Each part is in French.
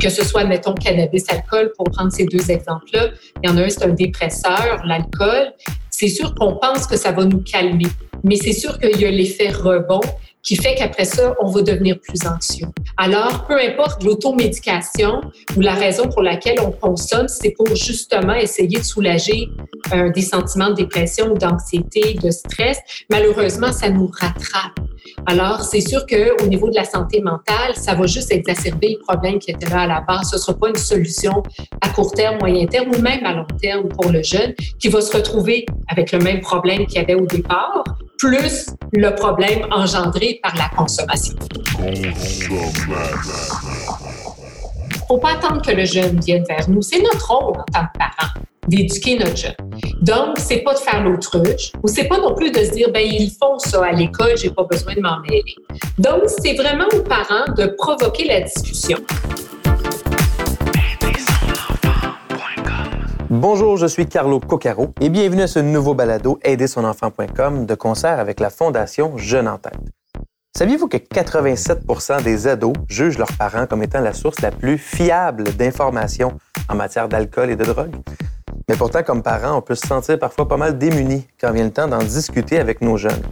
que ce soit, mettons, cannabis, alcool, pour prendre ces deux exemples-là. Il y en a un, c'est un dépresseur, l'alcool. C'est sûr qu'on pense que ça va nous calmer, mais c'est sûr qu'il y a l'effet rebond qui fait qu'après ça, on va devenir plus anxieux. Alors, peu importe l'automédication ou la raison pour laquelle on consomme, c'est pour justement essayer de soulager euh, des sentiments de dépression ou d'anxiété, de stress. Malheureusement, ça nous rattrape. Alors, c'est sûr qu'au niveau de la santé mentale, ça va juste exacerber le problème qui était là à la base. Ce ne sera pas une solution à court terme, moyen terme ou même à long terme pour le jeune qui va se retrouver avec le même problème qu'il avait au départ, plus le problème engendré par la consommation. Faut pas attendre que le jeune vienne vers nous. C'est notre rôle en tant que parents d'éduquer notre jeune. Donc, c'est pas de faire l'autruche ou c'est pas non plus de se dire ben ils font ça à l'école, j'ai pas besoin de m'en mêler. Donc, c'est vraiment aux parents de provoquer la discussion. Bonjour, je suis Carlo Coccaro et bienvenue à ce nouveau balado Aidersonenfant.com de concert avec la Fondation Jeune en tête. Saviez-vous que 87% des ados jugent leurs parents comme étant la source la plus fiable d'informations en matière d'alcool et de drogue? Mais pourtant, comme parents, on peut se sentir parfois pas mal démunis quand vient le temps d'en discuter avec nos jeunes.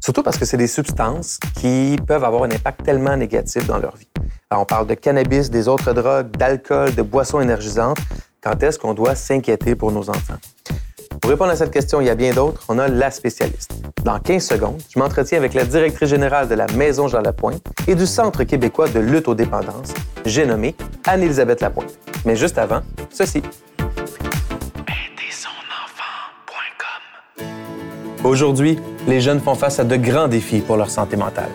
Surtout parce que c'est des substances qui peuvent avoir un impact tellement négatif dans leur vie. Alors, on parle de cannabis, des autres drogues, d'alcool, de boissons énergisantes. Quand est-ce qu'on doit s'inquiéter pour nos enfants? Pour répondre à cette question, il y a bien d'autres. On a la spécialiste. Dans 15 secondes, je m'entretiens avec la directrice générale de la Maison Jean Lapointe et du Centre québécois de lutte aux dépendances, j'ai nommé Anne-Élisabeth Lapointe. Mais juste avant, ceci. Aujourd'hui, les jeunes font face à de grands défis pour leur santé mentale.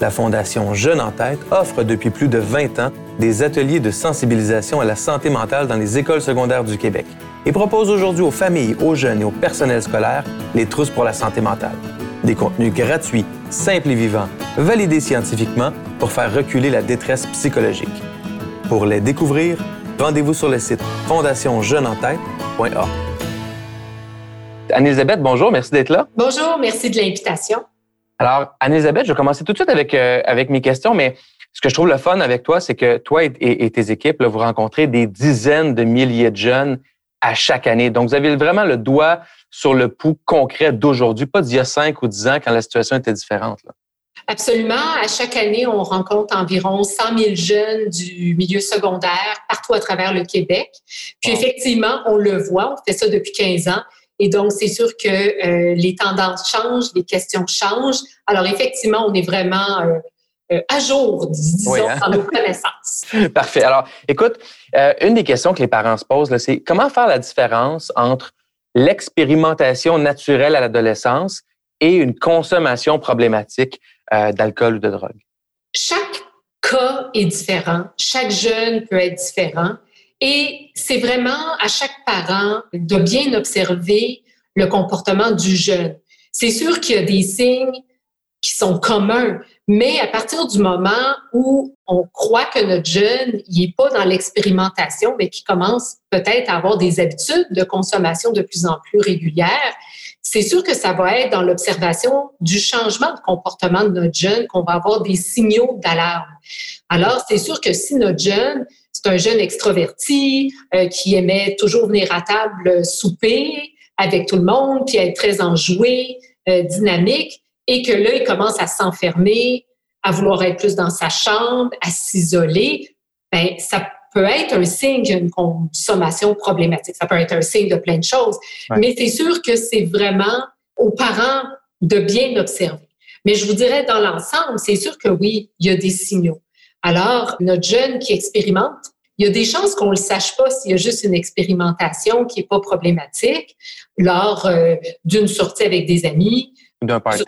La Fondation Jeunes en tête offre depuis plus de 20 ans des ateliers de sensibilisation à la santé mentale dans les écoles secondaires du Québec et propose aujourd'hui aux familles, aux jeunes et au personnel scolaire les trousses pour la santé mentale. Des contenus gratuits, simples et vivants, validés scientifiquement pour faire reculer la détresse psychologique. Pour les découvrir, rendez-vous sur le site fondationjeuneentête.org. Anne-Elisabeth, bonjour, merci d'être là. Bonjour, merci de l'invitation. Alors, Anne-Elisabeth, je vais commencer tout de suite avec, euh, avec mes questions, mais ce que je trouve le fun avec toi, c'est que toi et, tes équipes, vous rencontrez des dizaines de milliers de jeunes à chaque année. Donc, vous avez vraiment le doigt sur le pouls concret d'aujourd'hui, pas d'il y a cinq ou dix ans quand la situation était différente. Absolument. À chaque année, on rencontre environ 100 000 jeunes du milieu secondaire partout à travers le Québec. Puis effectivement, on le voit, on fait ça depuis 15 ans. Et donc, c'est sûr que euh, les tendances changent, les questions changent. Alors, effectivement, on est vraiment euh, euh, à jour, disons, hein? dans nos connaissances. Parfait. Alors, écoute, une des questions que les parents se posent, c'est comment faire la différence entre l'expérimentation naturelle à l'adolescence et une consommation problématique d'alcool ou de drogue? Chaque cas est différent. Chaque jeune peut être différent. Et c'est vraiment à chaque parent de bien observer le comportement du jeune. C'est sûr qu'il y a des signes qui sont communs, mais à partir du moment où on croit que notre jeune n'est pas dans l'expérimentation, mais qui commence peut-être à avoir des habitudes de consommation de plus en plus régulières, c'est sûr que ça va être dans l'observation du changement de comportement de notre jeune qu'on va avoir des signaux d'alarme. Alors, c'est sûr que si notre jeune c'est un jeune extroverti euh, qui aimait toujours venir à table euh, souper avec tout le monde, puis être très enjoué, euh, dynamique, et que là, il commence à s'enfermer, à vouloir être plus dans sa chambre, à s'isoler, ben ça peut être un signe d'une consommation problématique. Ça peut être un signe de plein de choses. Mais c'est sûr que c'est vraiment aux parents de bien observer. Mais je vous dirais, dans l'ensemble, c'est sûr que oui, il y a des signaux. Alors, notre jeune qui expérimente, il y a des chances qu'on ne le sache pas s'il y a juste une expérimentation qui n'est pas problématique lors euh, d'une sortie avec des amis. D'un party.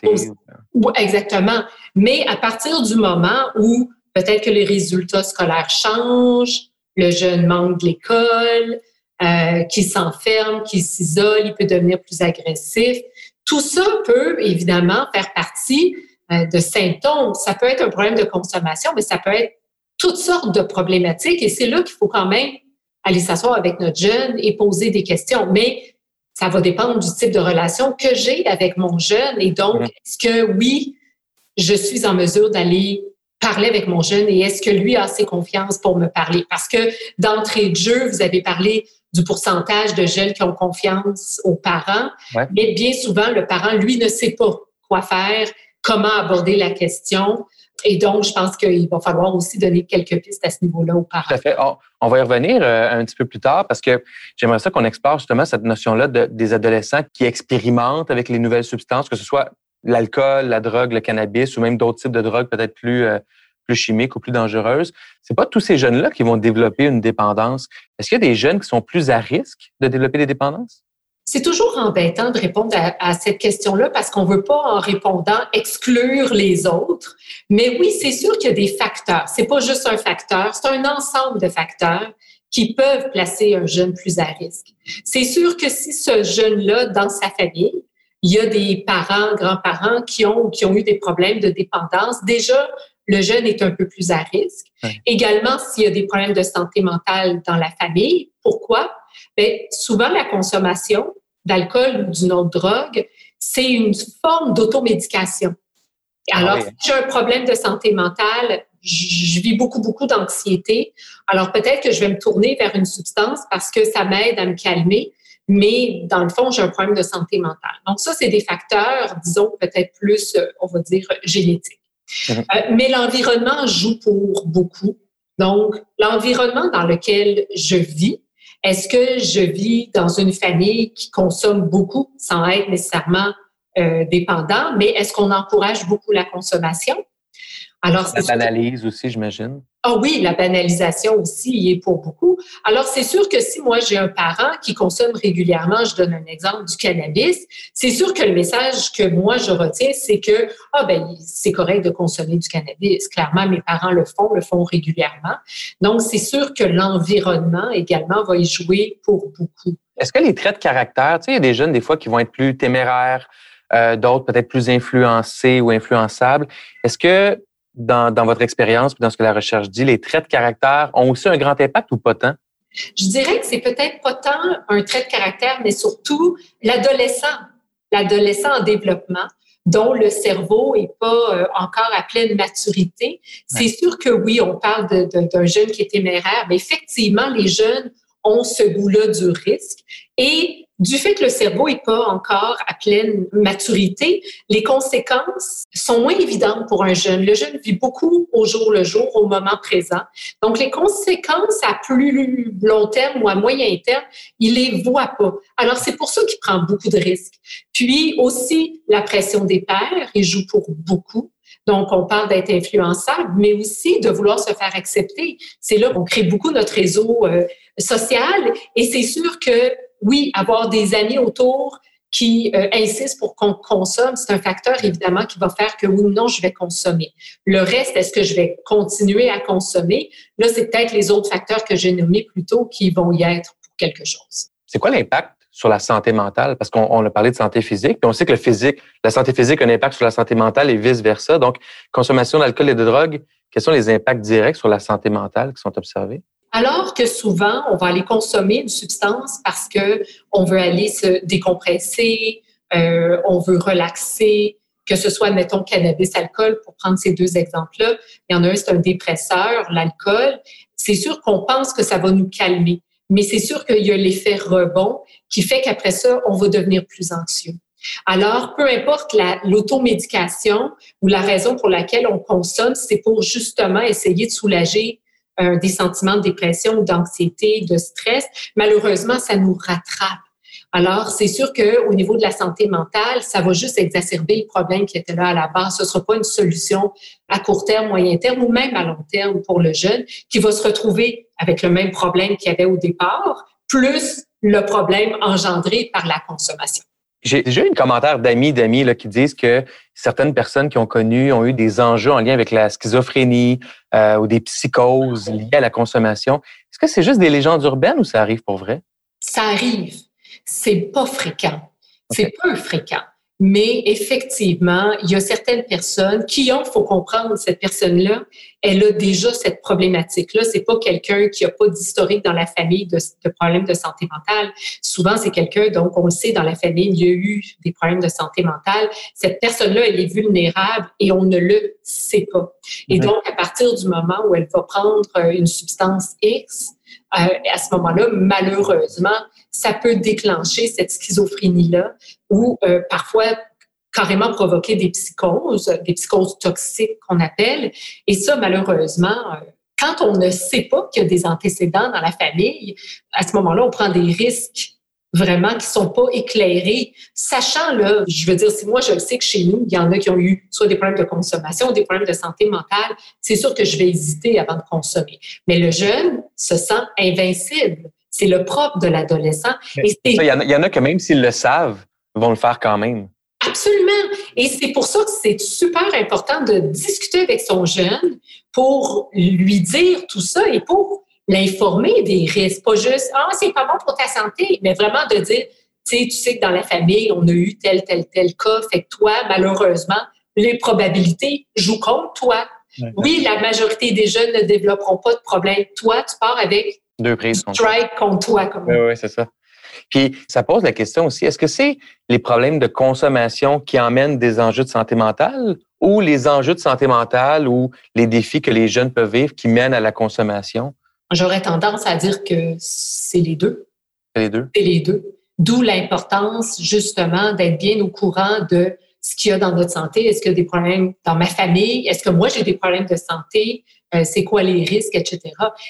Exactement. Mais à partir du moment où peut-être que les résultats scolaires changent, le jeune manque de l'école, euh, qui s'enferme, qui s'isole, il peut devenir plus agressif. Tout ça peut évidemment faire partie euh, de symptômes. Ça peut être un problème de consommation, mais ça peut être toutes sortes de problématiques. Et c'est là qu'il faut quand même aller s'asseoir avec notre jeune et poser des questions. Mais ça va dépendre du type de relation que j'ai avec mon jeune. Et donc, est-ce que oui, je suis en mesure d'aller parler avec mon jeune et est-ce que lui a assez confiance pour me parler? Parce que d'entrée de jeu, vous avez parlé du pourcentage de jeunes qui ont confiance aux parents, mais bien souvent, le parent, lui, ne sait pas quoi faire, comment aborder la question. Et donc, je pense qu'il va falloir aussi donner quelques pistes à ce niveau-là aux parents. Tout à fait. On, va y revenir euh, un petit peu plus tard parce que j'aimerais ça qu'on explore justement cette notion-là de, des adolescents qui expérimentent avec les nouvelles substances, que ce soit l'alcool, la drogue, le cannabis ou même d'autres types de drogues peut-être plus, euh, plus chimiques ou plus dangereuses. C'est pas tous ces jeunes-là qui vont développer une dépendance. Est-ce qu'il y a des jeunes qui sont plus à risque de développer des dépendances? C'est toujours embêtant de répondre à, cette question-là parce qu'on veut pas, en répondant, exclure les autres. Mais oui, c'est sûr qu'il y a des facteurs. C'est pas juste un facteur, c'est un ensemble de facteurs qui peuvent placer un jeune plus à risque. C'est sûr que si ce jeune-là, dans sa famille, il y a des parents, grands-parents qui ont, qui ont eu des problèmes de dépendance, déjà, le jeune est un peu plus à risque. Également, s'il y a des problèmes de santé mentale dans la famille, pourquoi? Bien, souvent, la consommation d'alcool ou d'une autre drogue, c'est une forme d'automédication. Ah Alors, si j'ai un problème de santé mentale, je vis beaucoup, beaucoup d'anxiété. Alors, peut-être que je vais me tourner vers une substance parce que ça m'aide à me calmer, mais dans le fond, j'ai un problème de santé mentale. Donc, ça, c'est des facteurs, disons, peut-être plus, euh, on va dire, génétiques. Mhm. Euh, mais l'environnement joue pour beaucoup. Donc, l'environnement dans lequel je vis, est-ce que je vis dans une famille qui consomme beaucoup sans être nécessairement euh, dépendant, mais est-ce qu'on encourage beaucoup la consommation? Alors, ça banalise aussi, j'imagine. Ah oui, la banalisation aussi y est pour beaucoup. Alors, c'est sûr que si moi j'ai un parent qui consomme régulièrement, je donne un exemple du cannabis, c'est sûr que le message que moi je retiens, c'est que ah ben c'est correct de consommer du cannabis. Clairement, mes parents le font, le font régulièrement. Donc, c'est sûr que l'environnement également va y jouer pour beaucoup. Est-ce que les traits de caractère, tu sais, il y a des jeunes des fois qui vont être plus téméraires, euh, d'autres peut-être plus influencés ou influençables. Est-ce que dans, dans votre expérience dans ce que la recherche dit, les traits de caractère ont aussi un grand impact ou pas tant? Je dirais que c'est peut-être pas tant un trait de caractère, mais surtout l'adolescent, l'adolescent en développement dont le cerveau est pas euh, encore à pleine maturité. C'est sûr que oui, on parle d'un jeune qui est téméraire, mais effectivement, les jeunes ont ce goût-là du risque. Et du fait que le cerveau n'est pas encore à pleine maturité, les conséquences sont moins évidentes pour un jeune. Le jeune vit beaucoup au jour le jour, au moment présent. Donc, les conséquences à plus long terme ou à moyen terme, il les voit pas. Alors, c'est pour ça qu'il prend beaucoup de risques. Puis aussi, la pression des pères, il joue pour beaucoup. Donc, on parle d'être influençable, mais aussi de vouloir se faire accepter. C'est là qu'on crée beaucoup notre réseau euh, social. Et c'est sûr que oui, avoir des amis autour qui euh, insistent pour qu'on consomme, c'est un facteur évidemment qui va faire que oui ou non, je vais consommer. Le reste, est-ce que je vais continuer à consommer? Là, c'est peut-être les autres facteurs que j'ai nommés plus tôt qui vont y être pour quelque chose. C'est quoi l'impact sur la santé mentale? Parce qu'on a parlé de santé physique, puis on sait que la santé physique a un impact sur la santé mentale et vice-versa. Donc, consommation d'alcool et de drogue, quels sont les impacts directs sur la santé mentale qui sont observés? Alors que souvent, on va aller consommer une substance parce que on veut aller se décompresser, euh, on veut relaxer, que ce soit, mettons, cannabis, alcool, pour prendre ces deux exemples-là. Il y en a un, c'est un dépresseur, l'alcool. C'est sûr qu'on pense que ça va nous calmer, mais c'est sûr qu'il y a l'effet rebond qui fait qu'après ça, on va devenir plus anxieux. Alors, peu importe l'automédication ou la raison pour laquelle on consomme, c'est pour justement essayer de soulager des sentiments de dépression ou d'anxiété, de stress, malheureusement, ça nous rattrape. Alors, c'est sûr qu'au niveau de la santé mentale, ça va juste exacerber le problème qui était là à la base. Ce ne sera pas une solution à court terme, moyen terme ou même à long terme pour le jeune qui va se retrouver avec le même problème qu'il y avait au départ, plus le problème engendré par la consommation. J'ai déjà eu un commentaire d'amis, d'amis qui disent que certaines personnes qui ont connu ont eu des enjeux en lien avec la schizophrénie euh, ou des psychoses liées à la consommation. Est-ce que c'est juste des légendes urbaines ou ça arrive pour vrai? Ça arrive. C'est pas fréquent. C'est peu fréquent. Mais effectivement, il y a certaines personnes qui ont, faut comprendre, cette personne-là, elle a déjà cette problématique-là. C'est pas quelqu'un qui a pas d'historique dans la famille de, de, problèmes de santé mentale. Souvent, c'est quelqu'un, donc on le sait, dans la famille, il y a eu des problèmes de santé mentale. Cette personne-là, elle est vulnérable et on ne le sait pas. Et donc, à partir du moment où elle va prendre euh, une substance X, euh, à ce moment-là, malheureusement, ça peut déclencher cette schizophrénie-là ou euh, parfois carrément provoquer des psychoses, des psychoses toxiques qu'on appelle. Et ça, malheureusement, euh, quand on ne sait pas qu'il y a des antécédents dans la famille, à ce moment-là, on prend des risques vraiment qui sont pas éclairés, sachant là, je veux dire, si moi je le sais que chez nous, il y en a qui ont eu soit des problèmes de consommation, des problèmes de santé mentale, c'est sûr que je vais hésiter avant de consommer. Mais le jeune se sent invincible. C'est le propre de l'adolescent. Il y, en a, il y en a que même s'ils le savent, vont le faire quand même. Absolument. Et c'est pour ça que c'est super important de discuter avec son jeune pour lui dire tout ça et pour l'informer des risques. Pas juste, ah, c'est pas bon pour ta santé, mais vraiment de dire, tu sais, tu sais que dans la famille, on a eu tel, tel, tel cas, fait que toi, malheureusement, les probabilités jouent contre toi. Oui, la majorité des jeunes ne développeront pas de problème. Toi, tu pars avec deux prises strike contre toi. Comme oui, oui, c'est ça. Puis ça pose la question aussi, est-ce que c'est les problèmes de consommation qui emmènent des enjeux de santé mentale ou les enjeux de santé mentale ou les défis que les jeunes peuvent vivre qui mènent à la consommation? J'aurais tendance à dire que c'est les deux. C'est les deux. C'est les deux. D'où l'importance justement d'être bien au courant de ce qu'il y a dans notre santé. Est-ce qu'il y a des problèmes dans ma famille? Est-ce que moi j'ai des problèmes de santé? Euh, c'est quoi les risques, etc.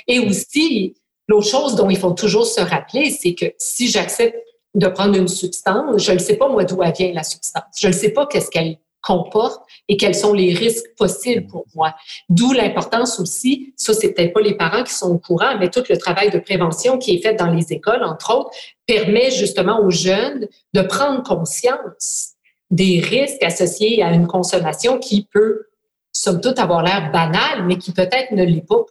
Et aussi, l'autre chose dont il faut toujours se rappeler, c'est que si j'accepte de prendre une substance, je ne sais pas moi d'où vient la substance. Je ne sais pas qu'est-ce qu'elle comporte et quels sont les risques possibles pour moi. D'où l'importance aussi, ça c'est peut-être pas les parents qui sont au courant, mais tout le travail de prévention qui est fait dans les écoles, entre autres, permet justement aux jeunes de prendre conscience des risques associés à une consommation qui peut, somme toute, avoir l'air banale, mais qui peut-être ne l'est pas.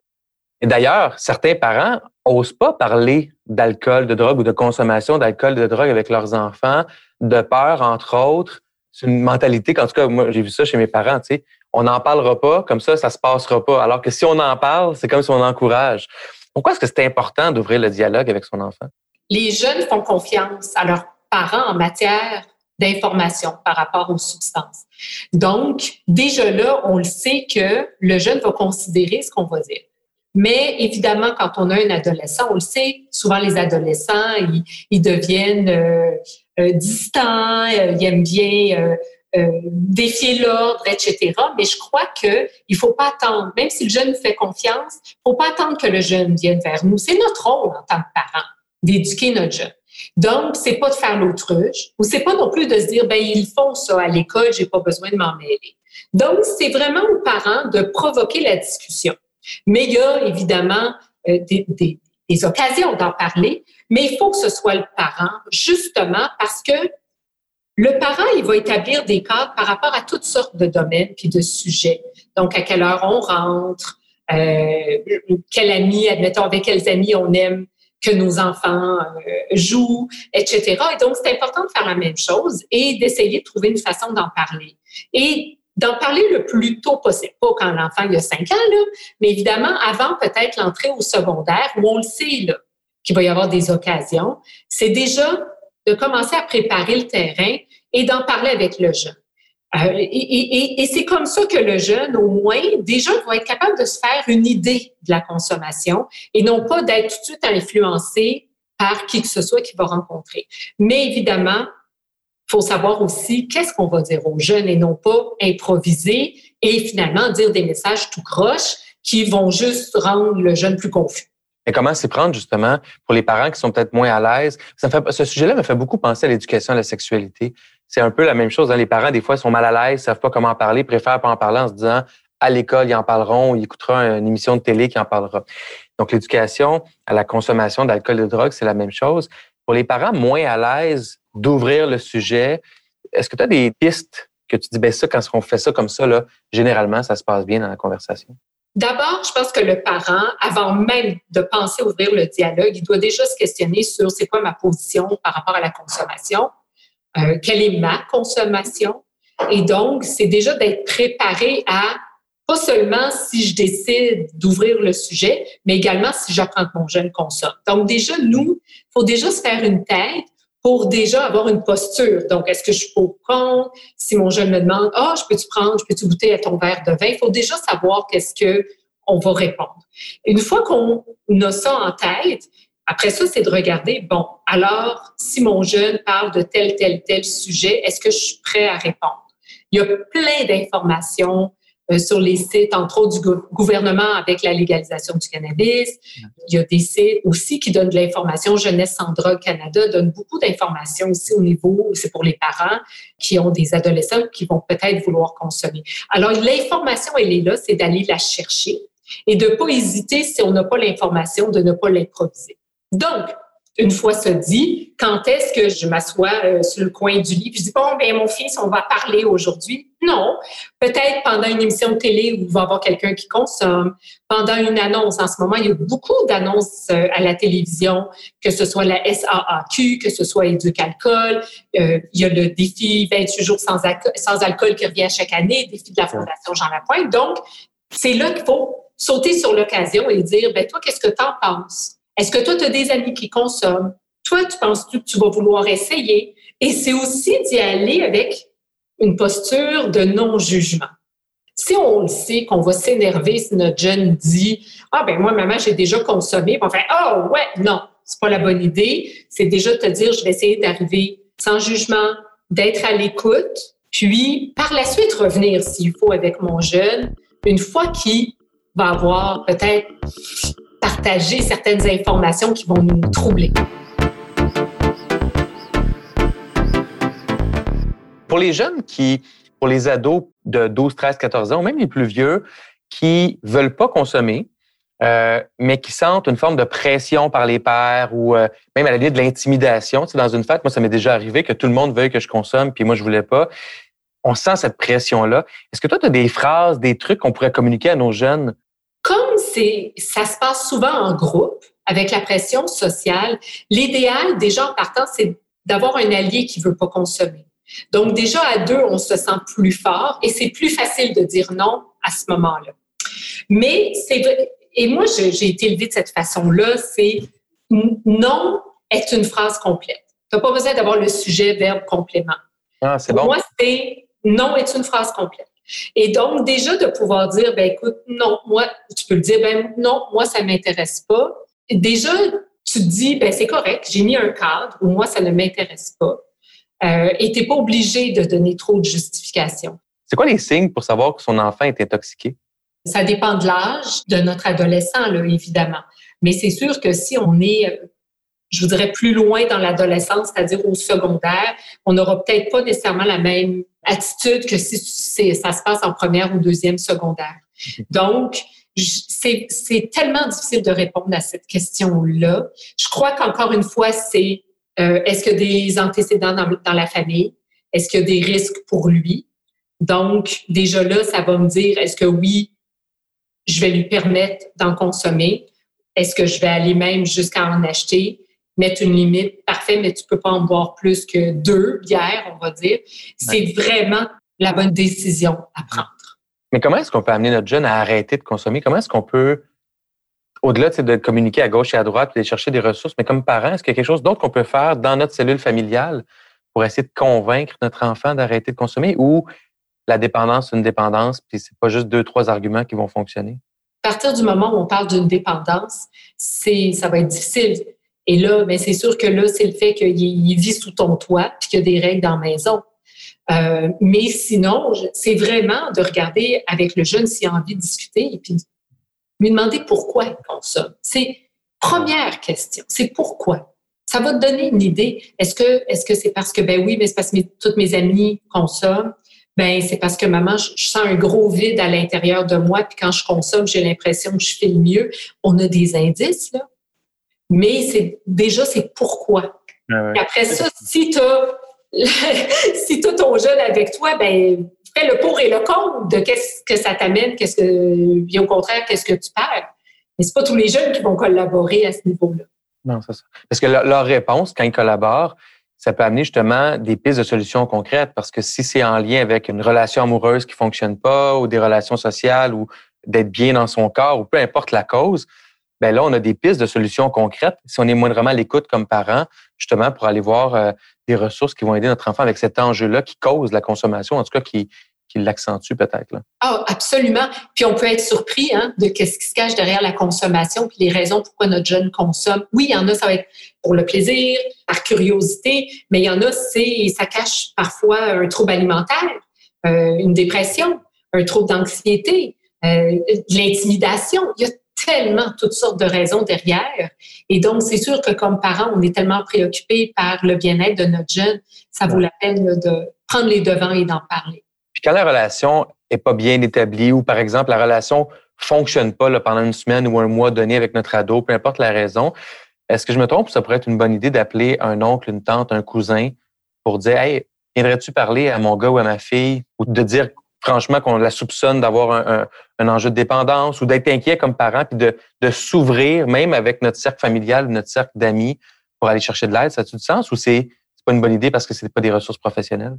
Et d'ailleurs, certains parents osent pas parler d'alcool, de drogue ou de consommation d'alcool, de drogue avec leurs enfants, de peur, entre autres, c'est une mentalité qu'en tout cas, moi, j'ai vu ça chez mes parents, tu sais. On n'en parlera pas, comme ça, ça se passera pas. Alors que si on en parle, c'est comme si on encourage. Pourquoi est-ce que c'est important d'ouvrir le dialogue avec son enfant? Les jeunes font confiance à leurs parents en matière d'information par rapport aux substances. Donc, déjà là, on le sait que le jeune va considérer ce qu'on va dire. Mais évidemment, quand on a un adolescent, on le sait, souvent les adolescents, ils, deviennent euh, euh, distants, euh, ils aiment bien défier l'ordre, etc. Mais je crois que il faut pas attendre, même si le jeune nous fait confiance, faut pas attendre que le jeune vienne vers nous. C'est notre rôle en tant que parents d'éduquer notre jeune. Donc, c'est pas de faire l'autruche, ou c'est pas non plus de se dire, ben ils font ça à l'école, j'ai pas besoin de m'en mêler. Donc, c'est vraiment aux parents de provoquer la discussion. Mais il y a évidemment euh, des, occasions d'en parler, mais il faut que ce soit le parent, justement parce que le parent, il va établir des cadres par rapport à toutes sortes de domaines puis de sujets. Donc, à quelle heure on rentre, euh, quel ami, admettons, avec quels amis on aime que nos enfants euh, jouent, etc. Et donc, c'est important de faire la même chose et d'essayer de trouver une façon d'en parler. D'en parler le plus tôt possible, pas quand l'enfant a 5 ans, là, mais évidemment avant peut-être l'entrée au secondaire où on le sait qu'il va y avoir des occasions, c'est déjà de commencer à préparer le terrain et d'en parler avec le jeune. Euh, et, et, et c'est comme ça que le jeune, au moins, déjà, va être capable de se faire une idée de la consommation et non pas d'être tout de suite influencé par qui que ce soit qu'il va rencontrer. Mais évidemment, faut savoir aussi qu'est-ce qu'on va dire aux jeunes et non pas improviser et finalement dire des messages tout croche qui vont juste rendre le jeune plus confus. Et comment s'y prendre justement pour les parents qui sont peut-être moins à l'aise? Ça fait, ce sujet-là me fait beaucoup penser à l'éducation à la sexualité. C'est un peu la même chose. Hein. Les parents, des fois, sont mal à l'aise, savent pas comment en parler, préfèrent pas en parler en se disant à l'école, ils en parleront, ils écouteront une émission de télé qui en parlera. Donc, l'éducation à la consommation d'alcool et de drogue, c'est la même chose. Pour les parents moins à l'aise d'ouvrir le sujet, est-ce que tu as des pistes que tu dis, ben ça, quand on fait ça comme ça, là, généralement, ça se passe bien dans la conversation? D'abord, je pense que le parent, avant même de penser ouvrir le dialogue, il doit déjà se questionner sur c'est quoi ma position par rapport à la consommation. euh, quelle est ma consommation. Et donc, c'est déjà d'être préparé à pas seulement si je décide d'ouvrir le sujet, mais également si j'apprends que mon jeune consomme. Donc déjà, nous, faut déjà se faire une tête pour déjà avoir une posture. Donc, est-ce que je peux prendre? Si mon jeune me demande, ah, je peux-tu prendre, je peux-tu goûter à ton verre de vin? Il faut déjà savoir qu'est-ce que on va répondre. Une fois qu'on a ça en tête, après ça, c'est de regarder, bon, alors, si mon jeune parle de tel, tel, tel sujet, est-ce que je suis prêt à répondre? Il y a plein d'informations sur les sites, entre autres du gouvernement avec la légalisation du cannabis. Il y a des sites aussi qui donnent de l'information. Jeunesse sans drogue Canada donne beaucoup d'informations aussi au niveau, c'est pour les parents qui ont des adolescents qui vont peut-être vouloir consommer. Alors, l'information, elle est là, c'est d'aller la chercher et de ne pas hésiter si on n'a pas l'information, de ne pas l'improviser. Donc, une fois ça dit, quand est-ce que je m'assois euh, sur le coin du lit puis je dis bon ben mon fils on va parler aujourd'hui. Non, peut-être pendant une émission de télé où il va y avoir quelqu'un qui consomme, pendant une annonce en ce moment, il y a beaucoup d'annonces euh, à la télévision, que ce soit la SAAQ, que ce soit Éduc-Alcool, euh, il y a le défi 28 jours sans, sans alcool qui revient chaque année, défi de la Fondation Jean Lapointe. Donc, c'est là qu'il faut sauter sur l'occasion et dire ben toi qu'est-ce que tu en penses? Est-ce que toi, tu as des amis qui consomment? Toi, tu penses que tu vas vouloir essayer? Et c'est aussi d'y aller avec une posture de non-jugement. Si on le sait qu'on va s'énerver si notre jeune dit Ah, ben moi, maman, j'ai déjà consommé, on fait Ah, oh, ouais, non, c'est pas la bonne idée. C'est déjà de te dire Je vais essayer d'arriver sans jugement, d'être à l'écoute, puis par la suite revenir s'il faut avec mon jeune, une fois qu'il va avoir peut-être partager certaines informations qui vont nous troubler. Pour les jeunes qui, pour les ados de 12, 13, 14 ans, ou même les plus vieux, qui veulent pas consommer, euh, mais qui sentent une forme de pression par les pairs ou euh, même à la limite de l'intimidation. Tu dans une fête, moi, ça m'est déjà arrivé que tout le monde veuille que je consomme, puis moi, je voulais pas. On sent cette pression-là. Est-ce que toi, tu as des phrases, des trucs qu'on pourrait communiquer à nos jeunes c'est, ça se passe souvent en groupe, avec la pression sociale, l'idéal, déjà en partant, c'est d'avoir un allié qui veut pas consommer. Donc, déjà à deux, on se sent plus fort et c'est plus facile de dire non à ce moment-là. Mais c'est vrai, et moi, j'ai été élevée de cette façon-là, c'est non est une phrase complète. Tu n'as pas besoin d'avoir le sujet, verbe, complément. Ah, c'est bon. Moi, c'est non est une phrase complète. Et donc, déjà, de pouvoir dire, ben écoute, non, moi, tu peux le dire, ben non, moi, ça m'intéresse pas. Déjà, tu te dis, ben c'est correct, j'ai mis un cadre ou moi, ça ne m'intéresse pas. Euh, et tu n'es pas obligé de donner trop de justification. C'est quoi les signes pour savoir que son enfant est intoxiqué? Ça dépend de l'âge de notre adolescent, là, évidemment. Mais c'est sûr que si on est, je vous dirais, plus loin dans l'adolescence, c'est-à-dire au secondaire, on n'aura peut-être pas nécessairement la même attitude que si ça se passe en première ou deuxième secondaire. Donc, c'est tellement difficile de répondre à cette question-là. Je crois qu'encore une fois, c'est euh, est-ce qu'il y a des antécédents dans, dans la famille? Est-ce qu'il y a des risques pour lui? Donc, déjà là, ça va me dire, est-ce que oui, je vais lui permettre d'en consommer? Est-ce que je vais aller même jusqu'à en acheter? Mettre une limite, parfait, mais tu peux pas en boire plus que deux bières, on va dire. C'est vraiment la bonne décision à prendre. Mais comment est-ce qu'on peut amener notre jeune à arrêter de consommer? Comment est-ce qu'on peut, au-delà de communiquer à gauche et à droite et de chercher des ressources, mais comme parent, est-ce qu'il y a quelque chose d'autre qu'on peut faire dans notre cellule familiale pour essayer de convaincre notre enfant d'arrêter de consommer ou la dépendance, une dépendance, puis c'est pas juste deux, trois arguments qui vont fonctionner? À partir du moment où on parle d'une dépendance, c'est, ça va être difficile et là, ben, c'est sûr que là, c'est le fait qu'il vit sous ton toit puis qu'il y a des règles dans la maison. Euh, mais sinon, c'est vraiment de regarder avec le jeune s'il a envie de discuter et puis lui demander pourquoi il consomme. C'est première question, c'est pourquoi? Ça va te donner une idée. Est-ce que est-ce c'est parce que ben oui, mais c'est parce que toutes mes amies consomment? Ben c'est parce que maman, je, je, sens un gros vide à l'intérieur de moi puis quand je consomme, j'ai l'impression que je fais le mieux. On a des indices là. Mais c'est déjà, c'est pourquoi. Ah après ça, si tu as, si ton jeune avec toi, ben fais le pour et le contre de qu'est-ce que ça t'amène, qu'est-ce que, bien au contraire, qu'est-ce que tu perds. Mais c'est pas tous les jeunes qui vont collaborer à ce niveau-là. Non, c'est ça. Parce que leur réponse, quand ils collaborent, ça peut amener justement des pistes de solutions concrètes parce que si c'est en lien avec une relation amoureuse qui fonctionne pas ou des relations sociales ou d'être bien dans son corps ou peu importe la cause, ben là, on a des pistes de solutions concrètes si on est moindrement à l'écoute comme parent, justement pour aller voir euh, des ressources qui vont aider notre enfant avec cet enjeu-là qui cause la consommation, en tout cas qui, qui l'accentue peut-être. Ah, absolument. Puis on peut être surpris hein, de ce qui se cache derrière la consommation, puis les raisons pourquoi notre jeune consomme. Oui, il y en a, ça va être pour le plaisir, par curiosité, mais il y en a, c'est ça cache parfois un trouble alimentaire, euh, une dépression, un trouble d'anxiété, euh, de l'intimidation. Il y a tellement toutes sortes de raisons derrière. Et donc, c'est sûr que comme parents, on est tellement préoccupés par le bien-être de notre jeune, ça vaut la peine de prendre les devants et d'en parler. Puis quand la relation est pas bien établie ou, par exemple, la relation fonctionne pas pendant une semaine ou un mois donné avec notre ado, peu importe la raison, est-ce que je me trompe? Ça pourrait être une bonne idée d'appeler un oncle, une tante, un cousin pour dire, hey, viendrais-tu parler à mon gars ou à ma fille ou de dire franchement qu'on la soupçonne d'avoir un, enjeu de dépendance ou d'être inquiet comme parent, puis de, s'ouvrir, même avec notre cercle familial, notre cercle d'amis, pour aller chercher de l'aide, ça a-tu du sens ou c'est pas une bonne idée parce que c'est pas des ressources professionnelles?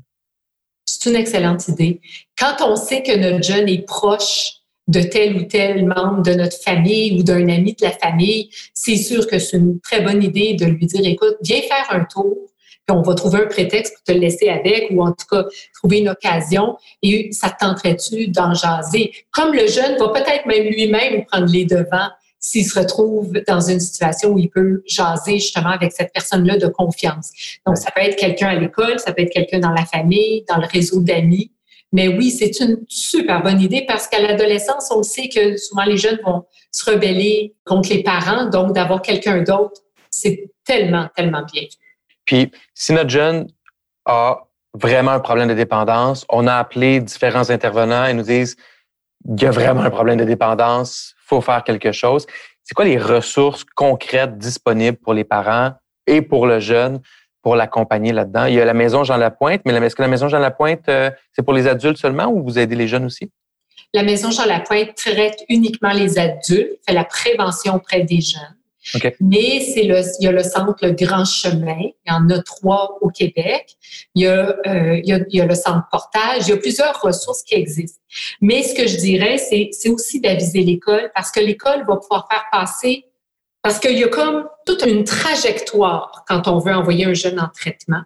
C'est une excellente idée. Quand on sait que notre jeune est proche de tel ou tel membre de notre famille ou d'un ami de la famille, c'est sûr que c'est une très bonne idée de lui dire, écoute, viens faire un tour, on va trouver un prétexte pour te laisser avec ou en tout cas trouver une occasion et ça tenterait-tu d'en jaser? Comme le jeune va peut-être même lui-même prendre les devants s'il se retrouve dans une situation où il peut jaser justement avec cette personne-là de confiance. Donc, ça peut être quelqu'un à l'école, ça peut être quelqu'un dans la famille, dans le réseau d'amis. Mais oui, c'est une super bonne idée parce qu'à l'adolescence, on sait que souvent les jeunes vont se rebeller contre les parents. Donc, d'avoir quelqu'un d'autre, c'est tellement, tellement bien. Puis, si notre jeune a vraiment un problème de dépendance, on a appelé différents intervenants et nous disent il y a vraiment un problème de dépendance, faut faire quelque chose. C'est quoi les ressources concrètes disponibles pour les parents et pour le jeune pour l'accompagner là-dedans? Il y a la maison Jean Lapointe, mais est-ce que la maison Jean Lapointe, euh, c'est pour les adultes seulement ou vous aidez les jeunes aussi? La maison Jean Lapointe traite uniquement les adultes, fait la prévention auprès des jeunes. Mais c'est le, il y a le centre Le Grand Chemin. Il y en a trois au Québec. Il y a, euh, il y a, il y a le centre Portage. Il y a plusieurs ressources qui existent. Mais ce que je dirais, c'est, c'est aussi d'aviser l'école parce que l'école va pouvoir faire passer parce qu'il y a comme toute une trajectoire quand on veut envoyer un jeune en traitement.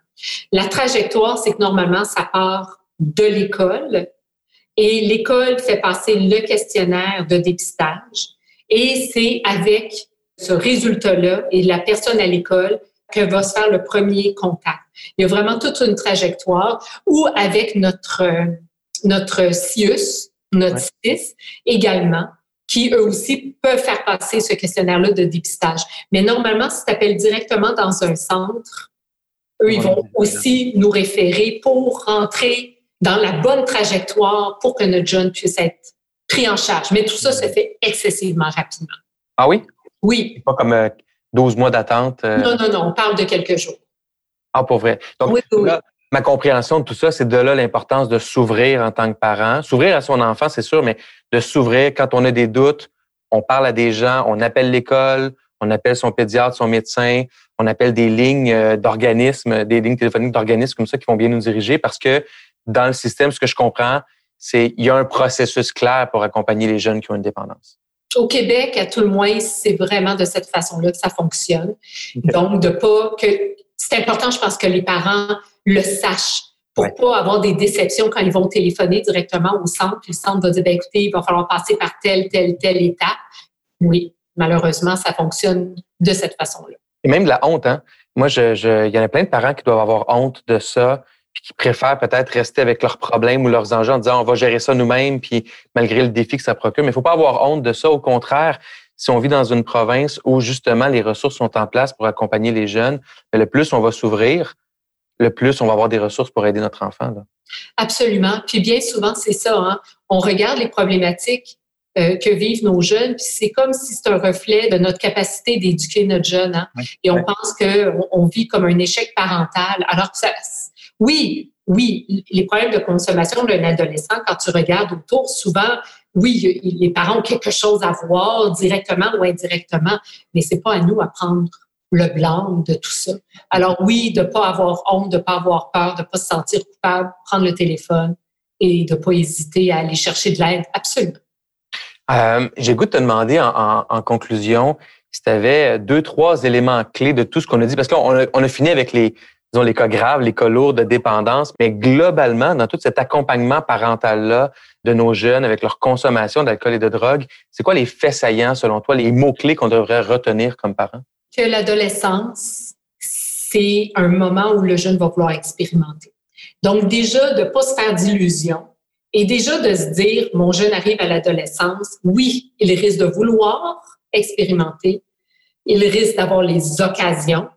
La trajectoire, c'est que normalement, ça part de l'école et l'école fait passer le questionnaire de dépistage et c'est avec ce résultat-là et la personne à l'école que va se faire le premier contact. Il y a vraiment toute une trajectoire où avec notre, notre CIUS, notre CIS également, qui eux aussi peuvent faire passer ce questionnaire-là de dépistage. Mais normalement, si tu appelles directement dans un centre, eux, ils vont aussi nous référer pour rentrer dans la bonne trajectoire pour que notre jeune puisse être pris en charge. Mais tout ça se fait excessivement rapidement. Ah oui? Oui. Pas comme 12 euh, mois d'attente. Euh. Non, non, non, on parle de quelques jours. Ah, pour vrai. Donc, ma compréhension de tout ça, c'est de là l'importance de s'ouvrir en tant que parent. S'ouvrir à son enfant, c'est sûr, mais de s'ouvrir quand on a des doutes, on parle à des gens, on appelle l'école, on appelle son pédiatre, son médecin, on appelle des lignes euh, d'organismes, des lignes téléphoniques d'organismes comme ça qui vont bien nous diriger parce que dans le système, ce que je comprends, c'est il y a un processus clair pour accompagner les jeunes qui ont une dépendance. Au Québec, à tout le moins, c'est vraiment de cette façon-là que ça fonctionne. Donc, de pas que c'est important, je pense que les parents le sachent pour ne pas avoir des déceptions quand ils vont téléphoner directement au centre. Puis le centre va dire, ben, écoutez, il va falloir passer par telle, telle, telle étape. Oui, malheureusement, ça fonctionne de cette façon-là. Et même de la honte, hein? Moi, je, je, il y en a plein de parents qui doivent avoir honte de ça puis qui préfèrent peut-être rester avec leurs problèmes ou leurs enjeux en disant on va gérer ça nous-mêmes, puis malgré le défi que ça procure. Mais il faut pas avoir honte de ça. Au contraire, si on vit dans une province où justement les ressources sont en place pour accompagner les jeunes, le plus on va s'ouvrir, le plus on va avoir des ressources pour aider notre enfant. Absolument. Puis bien souvent, c'est ça. Hein? On regarde les problématiques euh, que vivent nos jeunes, puis c'est comme si c'est un reflet de notre capacité d'éduquer notre jeune. Hein? Et on pense qu'on on vit comme un échec parental, alors que ça, oui, oui, les problèmes de consommation d'un adolescent, quand tu regardes autour, souvent, oui, les parents ont quelque chose à voir directement ou indirectement, mais c'est pas à nous à prendre le blâme de tout ça. Alors oui, de pas avoir honte, de pas avoir peur, de pas se sentir coupable, prendre le téléphone et de pas hésiter à aller chercher de l'aide, absolument. Euh, J'ai goût de te demander en, conclusion si tu avais deux, trois éléments clés de tout ce qu'on a dit, parce qu'on a, on a fini avec les, disons, les cas graves, les cas lourds de dépendance, mais globalement, dans tout cet accompagnement parental-là de nos jeunes avec leur consommation d'alcool et de drogue, c'est quoi les faits saillants, selon toi, les mots-clés qu'on devrait retenir comme parents? Que l'adolescence, c'est un moment où le jeune va vouloir expérimenter. Donc, déjà, de ne pas se faire d'illusions et déjà de se dire, mon jeune arrive à l'adolescence, oui, il risque de vouloir expérimenter, il risque d'avoir les occasions,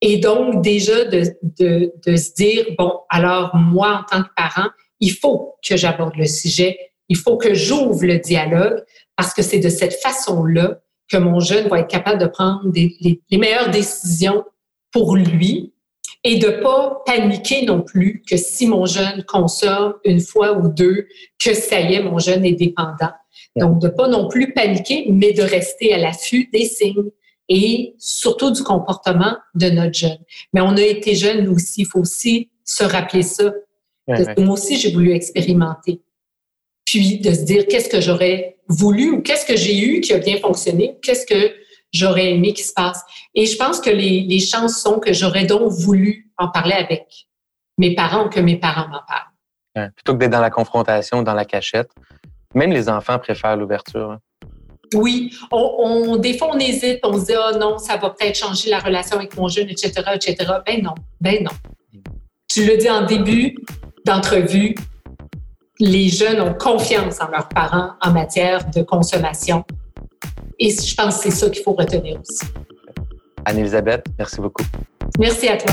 et donc, déjà, de, de, de, se dire, bon, alors moi, en tant que parent, il faut que j'aborde le sujet, il faut que j'ouvre le dialogue, parce que c'est de cette façon-là que mon jeune va être capable de prendre des, les, les, meilleures décisions pour lui et de pas paniquer non plus que si mon jeune consomme une fois ou deux, que ça y est, mon jeune est dépendant. Donc, de pas non plus paniquer, mais de rester à l'affût des signes, et surtout du comportement de notre jeune. Mais on a été jeune, nous aussi. Il faut aussi se rappeler ça. Parce que moi aussi, j'ai voulu expérimenter. Puis de se dire qu'est-ce que j'aurais voulu ou qu'est-ce que j'ai eu qui a bien fonctionné, qu'est-ce que j'aurais aimé qu'il se passe. Et je pense que les, les chances sont que j'aurais donc voulu en parler avec mes parents ou que mes parents m'en parlent. plutôt que d'être dans la confrontation, dans la cachette. Même les enfants préfèrent l'ouverture. Hein. Oui, on, des fois, on hésite, on se dit, oh non, ça va peut-être changer la relation avec mon jeune, etc., etc. Ben non, ben non. Tu le dis en début d'entrevue, les jeunes ont confiance en leurs parents en matière de consommation. Et je pense que c'est ça qu'il faut retenir aussi. Anne-Elisabeth, merci beaucoup. Merci à toi.